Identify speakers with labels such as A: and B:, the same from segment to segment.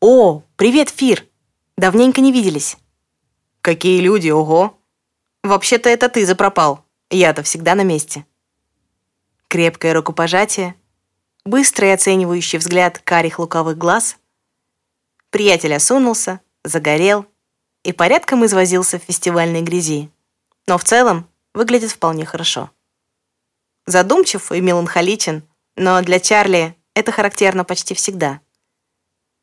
A: «О, привет, Фир! Давненько не виделись». «Какие люди, ого! Вообще-то это ты запропал. Я-то всегда на месте». Крепкое рукопожатие, быстрый оценивающий взгляд карих лукавых глаз. Приятель осунулся, загорел и порядком извозился в фестивальной грязи. Но в целом выглядит вполне хорошо. Задумчив и меланхоличен, но для Чарли это характерно почти всегда.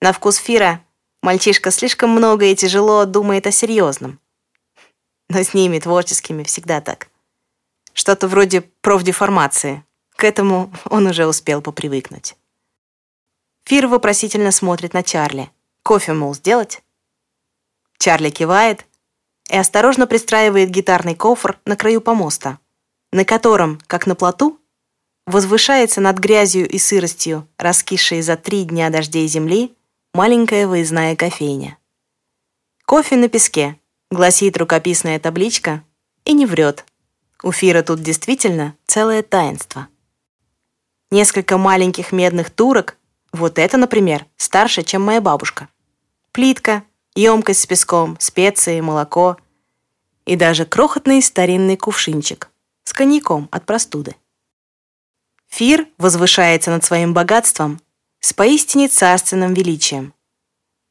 A: На вкус Фира мальчишка слишком много и тяжело думает о серьезном. Но с ними, творческими, всегда так. Что-то вроде профдеформации. К этому он уже успел попривыкнуть. Фир вопросительно смотрит на Чарли. Кофе, мол, сделать? Чарли кивает и осторожно пристраивает гитарный кофр на краю помоста, на котором, как на плоту, возвышается над грязью и сыростью, раскисшей за три дня дождей земли, маленькая выездная кофейня. «Кофе на песке», — гласит рукописная табличка, и не врет. У Фира тут действительно целое таинство. Несколько маленьких медных турок, вот это, например, старше, чем моя бабушка. Плитка, емкость с песком, специи, молоко и даже крохотный старинный кувшинчик с коньяком от простуды. Фир возвышается над своим богатством с поистине царственным величием.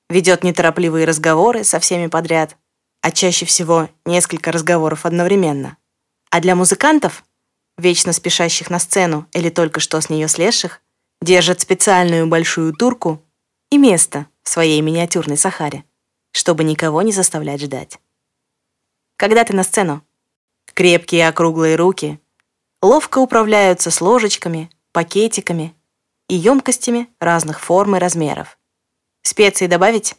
A: Ведет неторопливые разговоры со всеми подряд, а чаще всего несколько разговоров одновременно. А для музыкантов, вечно спешащих на сцену или только что с нее слезших, держит специальную большую турку и место в своей миниатюрной Сахаре, чтобы никого не заставлять ждать. Когда ты на сцену? Крепкие округлые руки ловко управляются с ложечками, пакетиками, и емкостями разных форм и размеров. Специи добавить?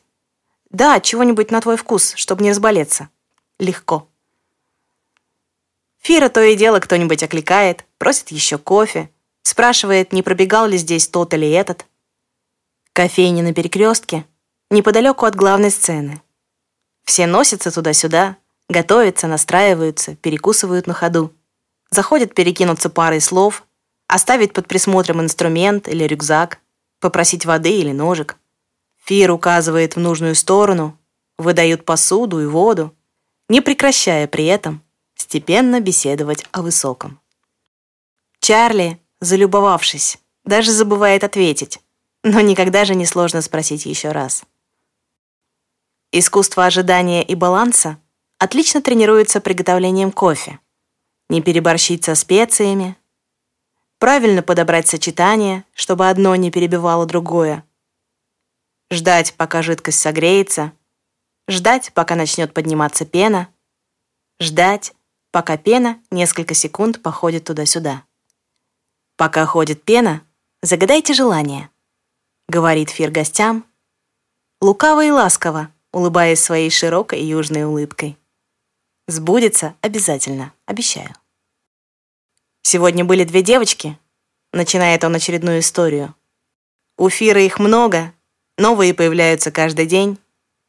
A: Да, чего-нибудь на твой вкус, чтобы не разболеться. Легко. Фира то и дело кто-нибудь окликает, просит еще кофе, спрашивает, не пробегал ли здесь тот или этот. Кофейня на перекрестке, неподалеку от главной сцены. Все носятся туда-сюда, готовятся, настраиваются, перекусывают на ходу. Заходят перекинуться парой слов, оставить под присмотром инструмент или рюкзак, попросить воды или ножик. Фир указывает в нужную сторону, выдают посуду и воду, не прекращая при этом степенно беседовать о высоком. Чарли, залюбовавшись, даже забывает ответить, но никогда же не сложно спросить еще раз. Искусство ожидания и баланса отлично тренируется приготовлением кофе. Не переборщить со специями, правильно подобрать сочетание, чтобы одно не перебивало другое. Ждать, пока жидкость согреется. Ждать, пока начнет подниматься пена. Ждать, пока пена несколько секунд походит туда-сюда. Пока ходит пена, загадайте желание, говорит Фир гостям, лукаво и ласково, улыбаясь своей широкой южной улыбкой. Сбудется обязательно, обещаю. Сегодня были две девочки. Начинает он очередную историю. У Фиры их много, новые появляются каждый день.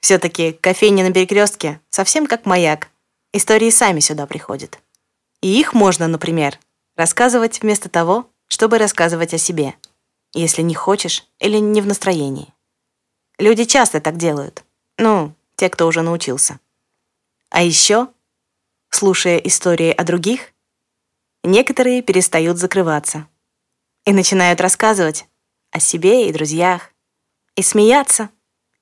A: Все-таки кофейня на перекрестке совсем как маяк. Истории сами сюда приходят. И их можно, например, рассказывать вместо того, чтобы рассказывать о себе, если не хочешь или не в настроении. Люди часто так делают. Ну, те, кто уже научился. А еще, слушая истории о других, некоторые перестают закрываться и начинают рассказывать о себе и друзьях, и смеяться,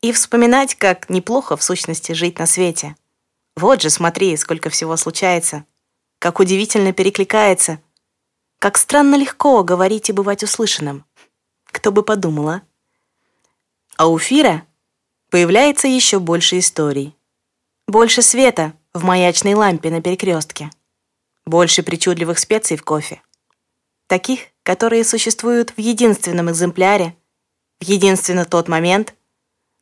A: и вспоминать, как неплохо в сущности жить на свете. Вот же, смотри, сколько всего случается, как удивительно перекликается, как странно легко говорить и бывать услышанным. Кто бы подумал, а? А у Фира появляется еще больше историй. Больше света в маячной лампе на перекрестке. Больше причудливых специй в кофе. Таких, которые существуют в единственном экземпляре, в единственно тот момент,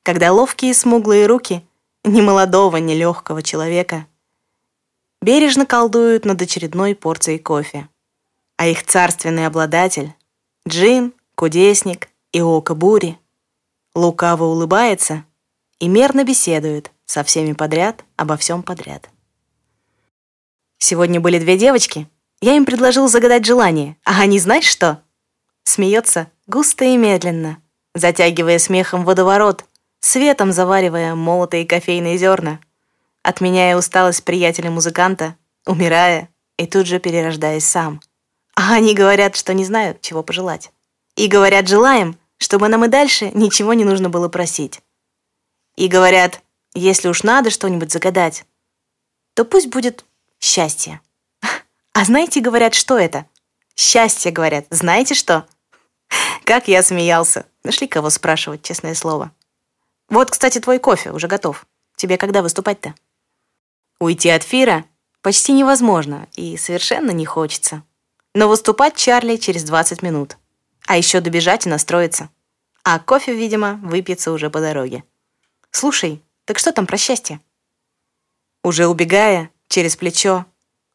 A: когда ловкие смуглые руки ни молодого, ни легкого человека бережно колдуют над очередной порцией кофе, а их царственный обладатель — джин, кудесник и око бури — лукаво улыбается и мерно беседует со всеми подряд обо всем подряд. Сегодня были две девочки. Я им предложил загадать желание. А они знаешь что? Смеется густо и медленно, затягивая смехом водоворот, светом заваривая молотые кофейные зерна, отменяя усталость приятеля-музыканта, умирая и тут же перерождаясь сам. А они говорят, что не знают, чего пожелать. И говорят, желаем, чтобы нам и дальше ничего не нужно было просить. И говорят, если уж надо что-нибудь загадать, то пусть будет счастье. А знаете, говорят, что это? Счастье, говорят. Знаете что? Как я смеялся. Нашли кого спрашивать, честное слово. Вот, кстати, твой кофе уже готов. Тебе когда выступать-то? Уйти от Фира почти невозможно и совершенно не хочется. Но выступать Чарли через 20 минут. А еще добежать и настроиться. А кофе, видимо, выпьется уже по дороге. Слушай, так что там про счастье? Уже убегая, через плечо,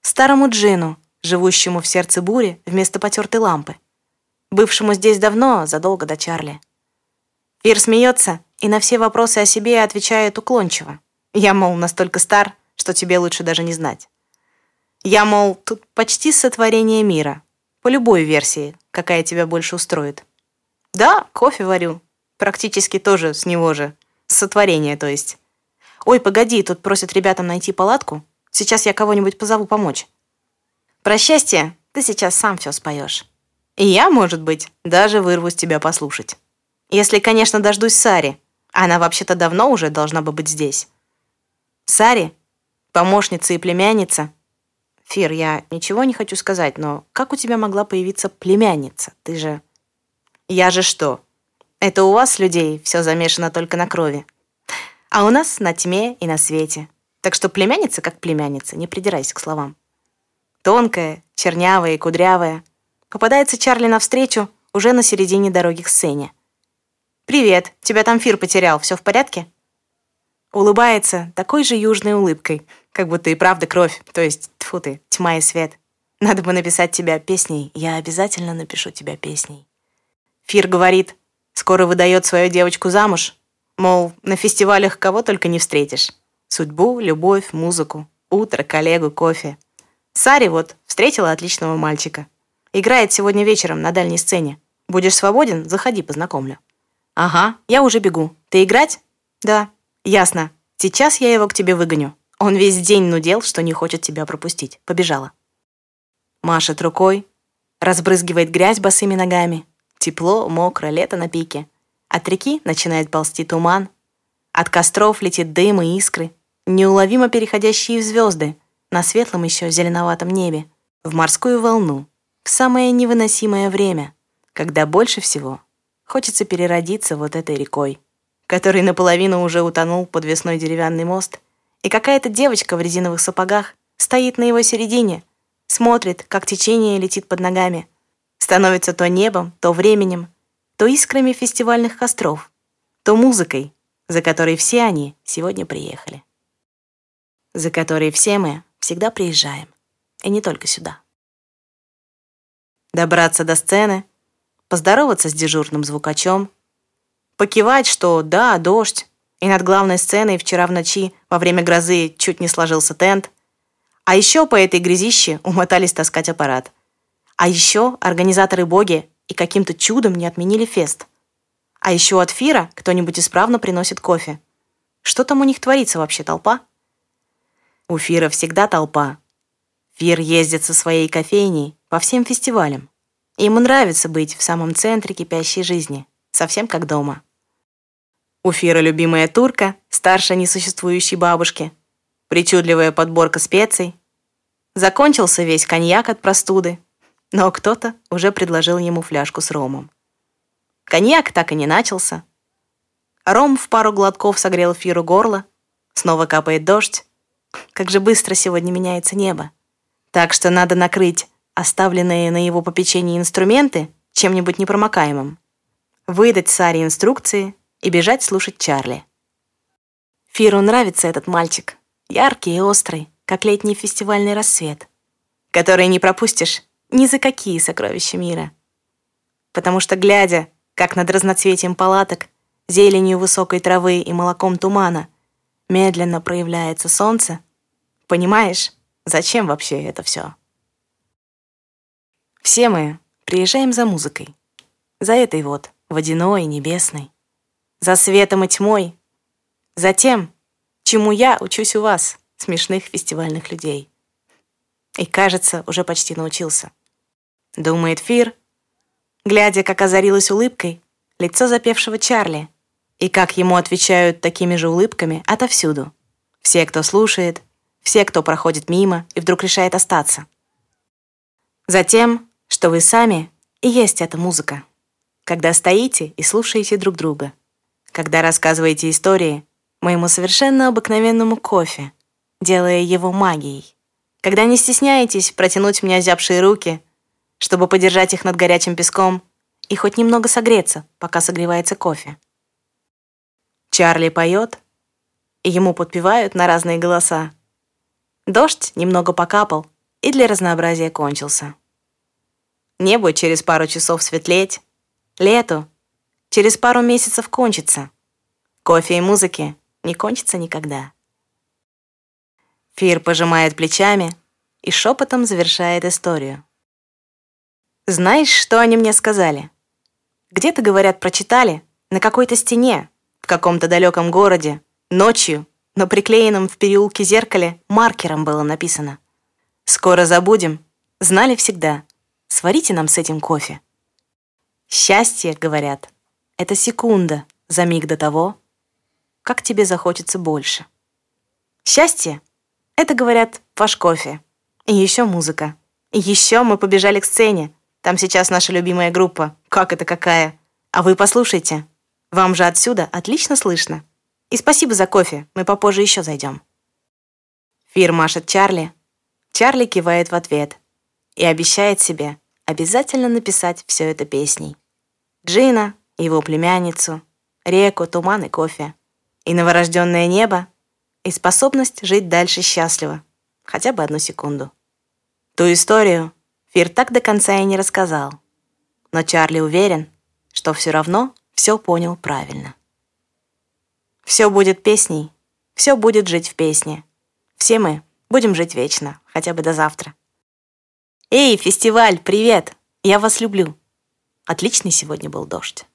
A: старому Джину, живущему в сердце бури вместо потертой лампы, бывшему здесь давно, задолго до Чарли. Фир смеется и на все вопросы о себе отвечает уклончиво. Я, мол, настолько стар, что тебе лучше даже не знать. Я, мол, тут почти сотворение мира, по любой версии, какая тебя больше устроит. Да, кофе варю, практически тоже с него же, сотворение, то есть. Ой, погоди, тут просят ребятам найти палатку. Сейчас я кого-нибудь позову помочь. Про счастье ты сейчас сам все споешь. И я, может быть, даже вырвусь тебя послушать. Если, конечно, дождусь Сари. Она вообще-то давно уже должна бы быть здесь. Сари, помощница и племянница. Фир, я ничего не хочу сказать, но как у тебя могла появиться племянница? Ты же... Я же что? Это у вас, людей, все замешано только на крови. А у нас на тьме и на свете. Так что племянница как племянница, не придирайся к словам. Тонкая, чернявая и кудрявая. Попадается Чарли навстречу уже на середине дороги к сцене. «Привет, тебя там Фир потерял, все в порядке?» Улыбается такой же южной улыбкой, как будто и правда кровь, то есть, тьфу ты, тьма и свет. Надо бы написать тебя песней, я обязательно напишу тебя песней. Фир говорит, скоро выдает свою девочку замуж, мол, на фестивалях кого только не встретишь. Судьбу, любовь, музыку, утро, коллегу, кофе. Сари вот встретила отличного мальчика. Играет сегодня вечером на дальней сцене. Будешь свободен, заходи, познакомлю. Ага, я уже бегу. Ты играть? Да. Ясно. Сейчас я его к тебе выгоню. Он весь день нудел, что не хочет тебя пропустить. Побежала. Машет рукой, разбрызгивает грязь босыми ногами. Тепло, мокро, лето на пике. От реки начинает ползти туман. От костров летит дым и искры, неуловимо переходящие в звезды, на светлом еще зеленоватом небе, в морскую волну, в самое невыносимое время, когда больше всего хочется переродиться вот этой рекой, который наполовину уже утонул подвесной деревянный мост, и какая-то девочка в резиновых сапогах стоит на его середине, смотрит, как течение летит под ногами, становится то небом, то временем, то искрами фестивальных костров, то музыкой, за которой все они сегодня приехали. За которой все мы всегда приезжаем, и не только сюда. Добраться до сцены, поздороваться с дежурным звукачом, покивать, что да, дождь, и над главной сценой вчера в ночи во время грозы чуть не сложился тент, а еще по этой грязище умотались таскать аппарат. А еще организаторы-боги и каким-то чудом не отменили фест. А еще от Фира кто-нибудь исправно приносит кофе. Что там у них творится вообще, толпа? У Фира всегда толпа. Фир ездит со своей кофейней по всем фестивалям. Ему нравится быть в самом центре кипящей жизни, совсем как дома. У Фира любимая турка, старшая несуществующей бабушки, причудливая подборка специй. Закончился весь коньяк от простуды, но кто-то уже предложил ему фляжку с ромом. Коньяк так и не начался. Ром в пару глотков согрел Фиру горло, снова капает дождь. Как же быстро сегодня меняется небо. Так что надо накрыть оставленные на его попечении инструменты чем-нибудь непромокаемым, выдать Саре инструкции и бежать слушать Чарли. Фиру нравится этот мальчик, яркий и острый, как летний фестивальный рассвет, который не пропустишь ни за какие сокровища мира. Потому что, глядя, как над разноцветием палаток, зеленью высокой травы и молоком тумана медленно проявляется солнце, понимаешь, зачем вообще это все? Все мы приезжаем за музыкой, за этой вот, водяной, небесной, за светом и тьмой, Затем, чему я учусь у вас, смешных фестивальных людей. И, кажется, уже почти научился. Думает Фир, глядя, как озарилась улыбкой лицо запевшего Чарли, и как ему отвечают такими же улыбками отовсюду. Все, кто слушает, все, кто проходит мимо и вдруг решает остаться. Затем, что вы сами и есть эта музыка. Когда стоите и слушаете друг друга. Когда рассказываете истории моему совершенно обыкновенному кофе, делая его магией. Когда не стесняетесь протянуть мне озябшие руки, чтобы подержать их над горячим песком и хоть немного согреться, пока согревается кофе. Чарли поет, и ему подпевают на разные голоса. Дождь немного покапал и для разнообразия кончился. Небо через пару часов светлеть, лету через пару месяцев кончится. Кофе и музыки не кончится никогда. Фир пожимает плечами и шепотом завершает историю. Знаешь, что они мне сказали? Где-то, говорят, прочитали, на какой-то стене, в каком-то далеком городе, ночью, на приклеенном в переулке зеркале маркером было написано. «Скоро забудем, знали всегда, сварите нам с этим кофе». Счастье, говорят, это секунда за миг до того, как тебе захочется больше. Счастье — это, говорят, ваш кофе. И еще музыка. И еще мы побежали к сцене. Там сейчас наша любимая группа. Как это какая? А вы послушайте. Вам же отсюда отлично слышно. И спасибо за кофе, мы попозже еще зайдем. Фир машет Чарли. Чарли кивает в ответ и обещает себе обязательно написать все это песней. Джина, его племянницу, реку, туман и кофе. И новорожденное небо, и способность жить дальше счастливо, хотя бы одну секунду. Ту историю Фир так до конца и не рассказал. Но Чарли уверен, что все равно все понял правильно. Все будет песней, все будет жить в песне. Все мы будем жить вечно, хотя бы до завтра. Эй, фестиваль, привет! Я вас люблю. Отличный сегодня был дождь.